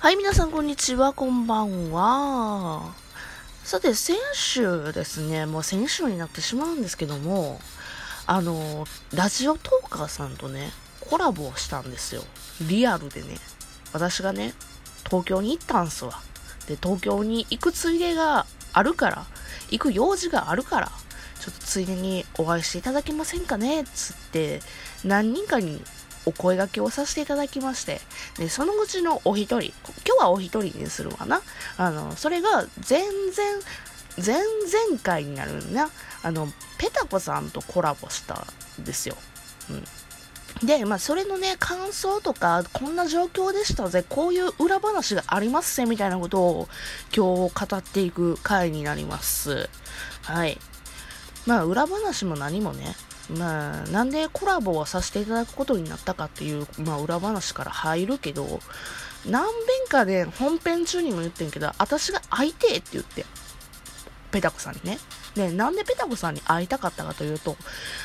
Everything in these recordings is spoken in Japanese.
はい、皆さん、こんにちは。こんばんは。さて、先週ですね、もう先週になってしまうんですけども、あの、ラジオトーカーさんとね、コラボをしたんですよ。リアルでね。私がね、東京に行ったんすわ。で、東京に行くついでがあるから、行く用事があるから、ちょっとついでにお会いしていただけませんかねつって、何人かにお声掛けをさせていただきまして、で、そのうちのお一人、今日はお一人にするわな。あの、それが全然、前々回になるんだ。あの、ペタコさんとコラボしたんですよ。うん。で、まあ、それのね、感想とか、こんな状況でしたぜ、こういう裏話がありますぜ、みたいなことを今日語っていく回になります。はい。まあ、裏話も何もね、まあ、なんでコラボをさせていただくことになったかっていう、まあ、裏話から入るけど、何遍かで本編中にも言ってんけど、私が会いてえって言って、ペタコさんにね。で、なんでペタコさんに会いたかったかというと、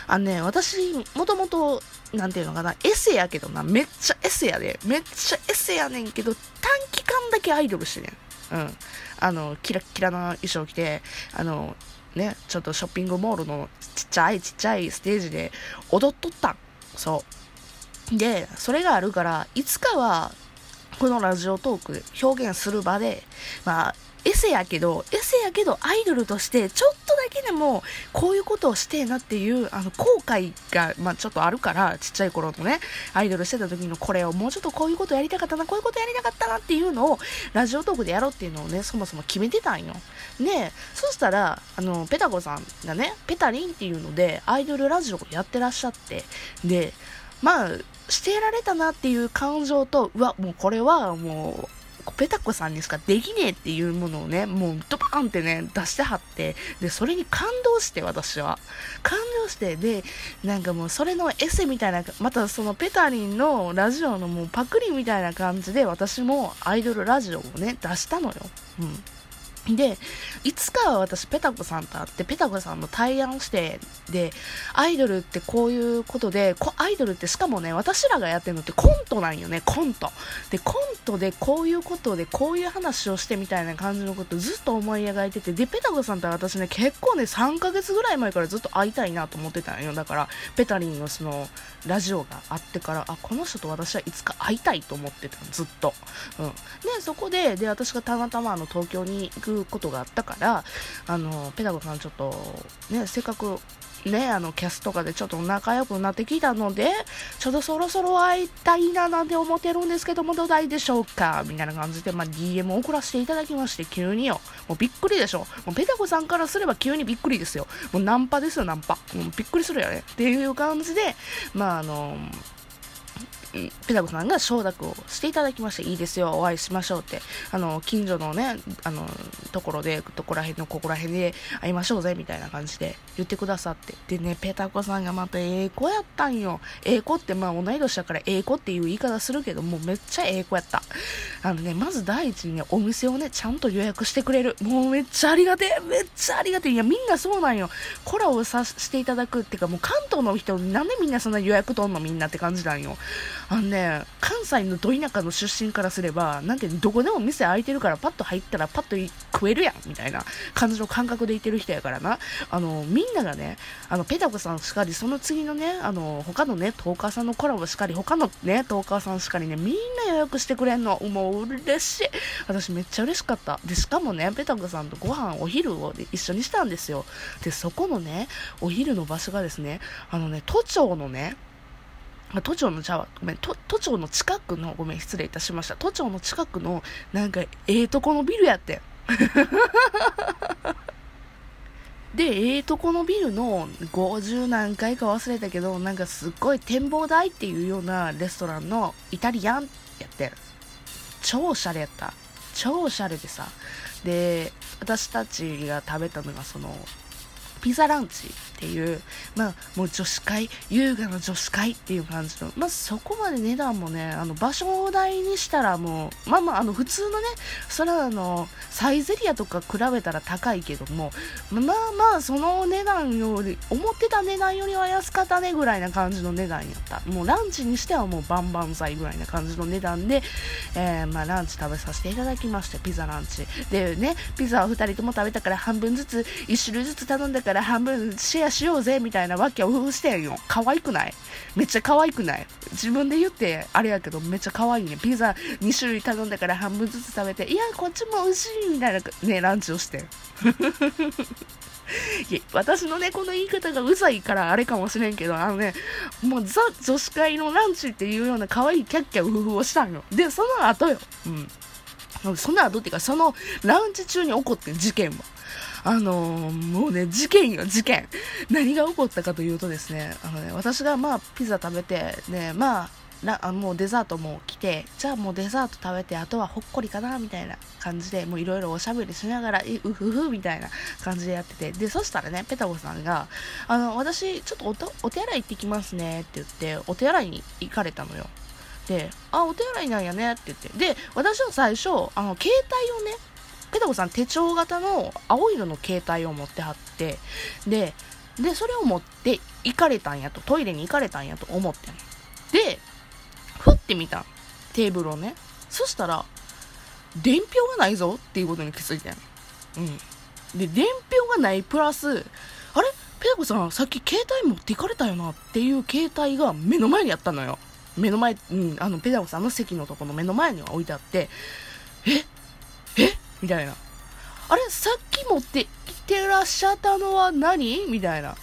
あのね、私、もともと、なんていうのかな、エセやけどな、めっちゃエセやで、めっちゃエセやねんけど、短期間だけアイドルしてねん。うん。あの、キラッキラな衣装着て、あの、ね、ちょっとショッピングモールのちっちゃいちっちゃいステージで踊っとったん。そう。で、それがあるから、いつかは、このラジオトーク表現する場で、まあ、エセやけど、エセやけどアイドルとしてちょっとだけでもこういうことをしてえなっていうあの後悔が、まあ、ちょっとあるからちっちゃい頃のねアイドルしてた時のこれをもうちょっとこういうことやりたかったなこういうことやりたかったなっていうのをラジオトークでやろうっていうのをねそもそも決めてたんよ。でそしたらあのペタコさんがねペタリンっていうのでアイドルラジオをやってらっしゃって。でまあしてられたなっていう感情とうわもうこれはもうペタコさんにしかできねえっていうものをね、もうドバーンってね、出してはって、で、それに感動して、私は。感動して、で、なんかもうそれのエセみたいな、またそのペタリンのラジオのもうパクリみたいな感じで、私もアイドルラジオをね、出したのよ。うん。で、いつかは私、ペタコさんと会って、ペタコさんの対案して、で、アイドルってこういうことで、こアイドルってしかもね、私らがやってるのってコントなんよね、コント。で、コントでこういうことで、こういう話をしてみたいな感じのことずっと思い描いてて、で、ペタコさんと私ね、結構ね、3ヶ月ぐらい前からずっと会いたいなと思ってたんよ。だから、ペタリンのその、ラジオがあってから、あ、この人と私はいつか会いたいと思ってたずっと。うん。で、そこで、で、私がたまたまあの、東京に行くことがあったから、あの、ペダゴさんちょっと、ね、せっかく、ね、あの、キャスとかでちょっと仲良くなってきたので、ちょっとそろそろ会いたいななんて思ってるんですけども、どないでしょうか？みたいな感じで、まあ、DM を送らせていただきまして、急によ。もうびっくりでしょ。もうペダゴさんからすれば急にびっくりですよ。もうナンパですよ、ナンパ。もうびっくりするよね。っていう感じで、まあ、あの、ペダコさんが承諾をしていただきまして、いいですよ、お会いしましょうって、あの、近所のね、あの、ところで、どこら辺のここら辺で会いましょうぜ、みたいな感じで言ってくださって。でね、ペタコさんがまたええ子やったんよ。ええ子って、まあ同い年だからええ子っていう言い方するけど、もうめっちゃええ子やった。あのね、まず第一にね、お店をね、ちゃんと予約してくれる。もうめっちゃありがてえ、めっちゃありがてえ。いや、みんなそうなんよ。コラボさせていただくっていうか、もう関東の人、なんでみんなそんな予約取んのみんなって感じなんよ。あのね、関西のど田舎の出身からすれば、なんてどこでも店開いてるからパッと入ったらパッと食えるやん、みたいな感じの感覚でいてる人やからな。あの、みんながね、あの、ペタコさんしかり、その次のね、あの、他のね、トーカーさんのコラボしかり、他のね、トーカーさんしかりね、みんな予約してくれんの。もう嬉しい。私めっちゃ嬉しかった。で、しかもね、ペタコさんとご飯、お昼を一緒にしたんですよ。で、そこのね、お昼の場所がですね、あのね、都庁のね、都庁の茶は、ごめん、都庁の近くの、ごめん、失礼いたしました。都庁の近くの、なんか、ええとこのビルやってん。で、ええとこのビルの50何回か忘れたけど、なんかすっごい展望台っていうようなレストランのイタリアンやってん。超おしゃれやった。超おしゃれでさ。で、私たちが食べたのがその、ピザランチっていう、まあ、もう女子会、優雅な女子会っていう感じの、まあ、そこまで値段もね、あの、場所代にしたらもう、まあまあ、あの、普通のね、それはあの、サイゼリアとか比べたら高いけども、まあまあ、その値段より、思ってた値段よりは安かったねぐらいな感じの値段やった。もうランチにしてはもうバンバン剤ぐらいな感じの値段で、えー、まあ、ランチ食べさせていただきまして、ピザランチ。でね、ピザを2人とも食べたから半分ずつ、1種類ずつ頼んだから半分シェアしようぜ、みたいなわけを夫婦してんよ。可愛くない？めっちゃ可愛くない？自分で言ってあれやけどめっちゃ可愛いね。ピザ2種類頼んだから半分ずつ食べて、いや、こっちも美味しいみたいなね、ランチをしてん。いや私のね、この言い方がうざいからあれかもしれんけど、あのね、もうザ女子会のランチっていうような可愛いキャッキャウフフをしたんよ。で、その後よ。うん。その後っていうか、そのランチ中に起こってん事件は。あのー、もうね、事件よ、事件。何が起こったかというとですね、あのね、私がまあ、ピザ食べて、ね、まあ、あもうデザートも来て、じゃあもうデザート食べて、あとはほっこりかな、みたいな感じで、もういろいろおしゃべりしながら、うふふ、みたいな感じでやってて、で、そしたらね、ペタコさんが、あの、私、ちょっとお手洗い行ってきますね、って言って、お手洗いに行かれたのよ。で、あ、お手洗いなんやね、って言って。で、私は最初、あの、携帯をね、ペタコさん手帳型の青色の携帯を持ってはって、で、で、それを持って行かれたんやと、トイレに行かれたんやと思ってんで、ふってみたテーブルをね。そしたら、伝票がないぞっていうことに気づいてん。うん。で、伝票がないプラス、あれ？ペタコさん、さっき携帯持っていかれたよなっていう携帯が目の前にあったのよ。目の前、うん、あの、ペタコさんの席のとこの目の前には置いてあって、え？え？みたいな。あれさっき持ってきてらっしゃったのは何？みたいな。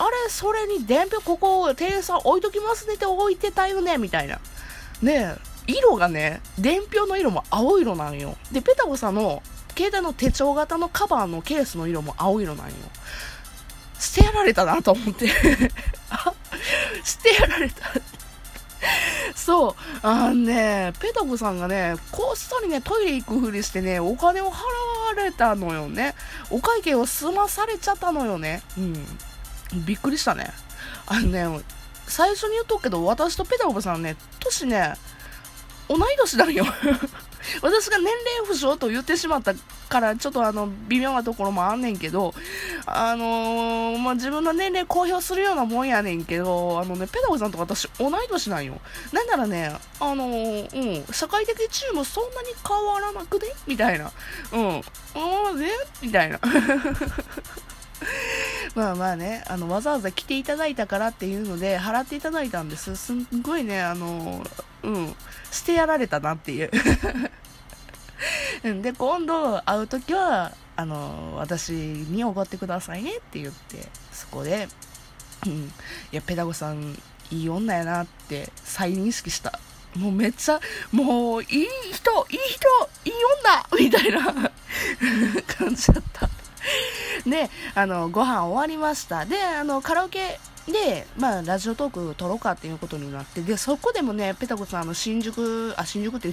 あれそれに伝票ここ店員さん置いときますねって置いてたよね？みたいな。ねえ、色がね、伝票の色も青色なんよ。で、ペタコさんの携帯の手帳型のカバーのケースの色も青色なんよ。捨てやられたなと思ってあ捨てやられた そう、あのね、ペタコさんがね、こっそりね、トイレ行くふりしてね、お金を払われたのよね。お会計を済まされちゃったのよね。うん。びっくりしたね。あのね、最初に言っとくけど、私とペタコさんね、年ね、同い年なんよ 私が年齢不詳と言ってしまったから、ちょっとあの、微妙なところもあんねんけど、あのー、まあ、自分の年齢公表するようなもんやねんけど、あのね、ペダゴさんと私同い年なんよ。なんならね、あのー、うん、社会的地位もそんなに変わらなくね？みたいな。うん。ああ、ねみたいな。まあまあね、あの、わざわざ来ていただいたからっていうので、払っていただいたんです。すんごいね、あの、うん、してやられたなっていう。で、今度会う時は、あの、私におごってくださいねって言って、そこで、うん、いや、ペダゴさん、いい女やなって再認識した。もうめっちゃ、もう、いい人、いい人、いい女みたいな 感じだった。で、あの、ご飯終わりました。で、あの、カラオケで、まあ、ラジオトーク撮ろうかっていうことになって、で、そこでもね、ペタコさん、あの、新宿、あ、新宿って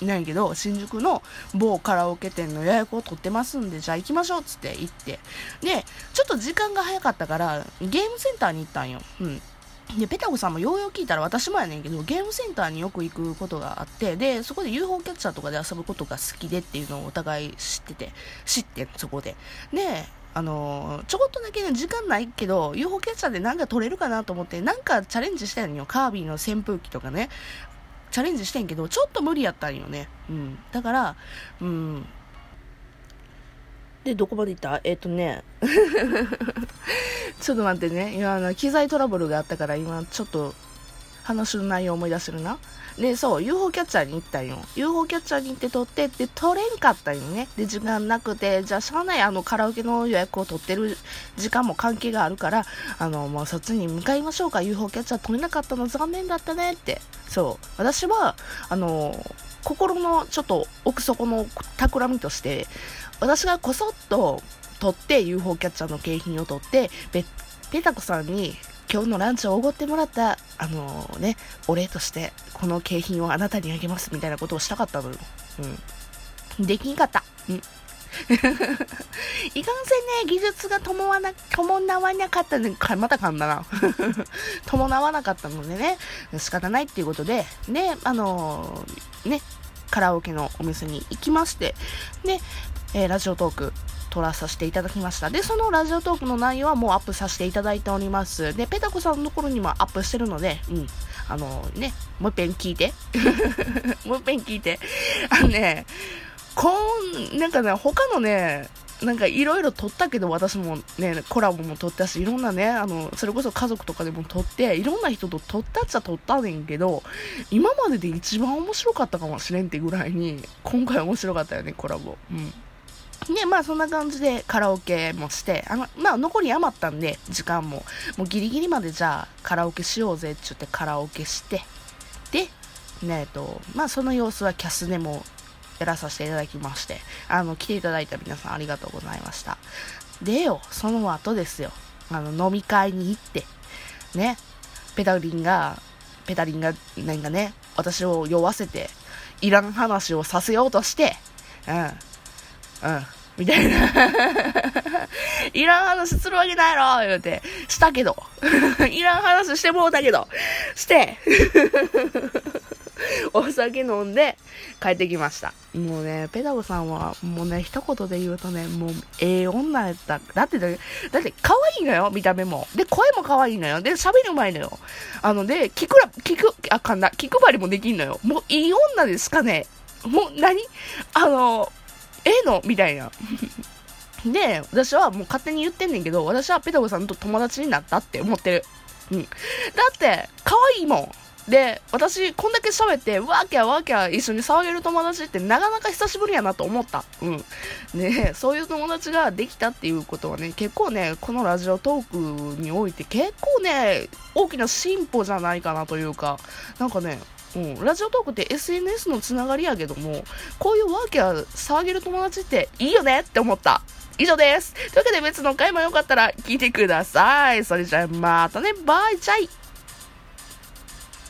いないけど、新宿の某カラオケ店の予約を取ってますんで、じゃあ行きましょうっつって行って。で、ちょっと時間が早かったから、ゲームセンターに行ったんよ。うん。で、ペタコさんもようよう聞いたら私もやねんけど、ゲームセンターによく行くことがあって、で、そこで UFO キャッチャーとかで遊ぶことが好きでっていうのをお互い知ってて、知ってそこで。で、あのちょこっとだけね、時間ないけど、UFO キャッチャーでなんか取れるかなと思って、なんかチャレンジしたんよ。カービィの扇風機とかね。チャレンジしてんけど、ちょっと無理やったんよね。うん。だから、うん。で、どこまで行った？えっ、ー、とね、ちょっと待ってね。今、機材トラブルがあったから、今、ちょっと、話の内容思い出せるな。で、そう、UFO キャッチャーに行ったんよ。UFO キャッチャーに行って撮って、で、撮れんかったんよね。で、時間なくて、じゃあ、しゃあない、あの、カラオケの予約を取ってる時間も関係があるから、あの、もうそっちに向かいましょうか。UFO キャッチャー撮れなかったの残念だったねって。そう。私は、あの、心のちょっと奥底の企みとして、私がこそっと撮って UFO キャッチャーの景品を取って、ペタコさんに今日のランチをおごってもらった、あのー、ね、お礼として、この景品をあなたにあげますみたいなことをしたかったのよ。うん。できんかった。うん。いかんせんね、技術が伴わな、伴わなかったので、また噛んだな。伴わなかったのでね、仕方ないっていうことで、で、あのー、ね、カラオケのお店に行きまして、で、えー、ラジオトーク撮らさせていただきました。で、そのラジオトークの内容はもうアップさせていただいております。で、ペタコさんのところにもアップしてるので、うん。あのね、もう一遍聞いて。もう一遍聞いて。あのね、こん、なんかね、他のね、なんかいろいろ撮ったけど、私もね、コラボも撮ったし、いろんなね、あの、それこそ家族とかでも撮って、いろんな人と撮ったっちゃ撮ったねんけど、今までで一番面白かったかもしれんってぐらいに、今回面白かったよね、コラボ。うん。で、まあそんな感じでカラオケもして、あの、まあ残り余ったんで、時間も、もうギリギリまでじゃあカラオケしようぜって言ってカラオケして、で、ねえっと、まあその様子はキャスでもやらさせていただきまして、あの、来ていただいた皆さんありがとうございました。でよ、その後ですよ、あの、飲み会に行って、ね、ペタリンが、ペタリンが、なんかね、私を酔わせて、いらん話をさせようとして、うん、うん。みたいな。いらん話するわけないやろ言うて、したけど。いらん話してもうたけど。して、お酒飲んで帰ってきました。もうね、ペダゴさんはもうね、一言で言うとね、もうええ女やった。だってだ、って可愛いのよ、見た目も。で、声も可愛いのよ。で、喋る前のよ。あの、で、聞くら、聞く、あかんな、気配りもできんのよ。もういい女ですかね。もう何？あの、ええの？みたいな。で、私はもう勝手に言ってんねんけど、私はペタゴさんと友達になったって思ってる。うん。だって、可愛いもん。で、私、こんだけ喋って、わーキャわーキャ一緒に騒げる友達ってなかなか久しぶりやなと思った。うん。ねそういう友達ができたっていうことはね、結構ね、このラジオトークにおいて結構ね、大きな進歩じゃないかなというか、なんかね、うん、ラジオトークって SNS のつながりやけども、こういうワーキャー騒げる友達っていいよねって思った。以上です。というわけで別の回もよかったら聞いてください。それじゃあまたね、バイチャイ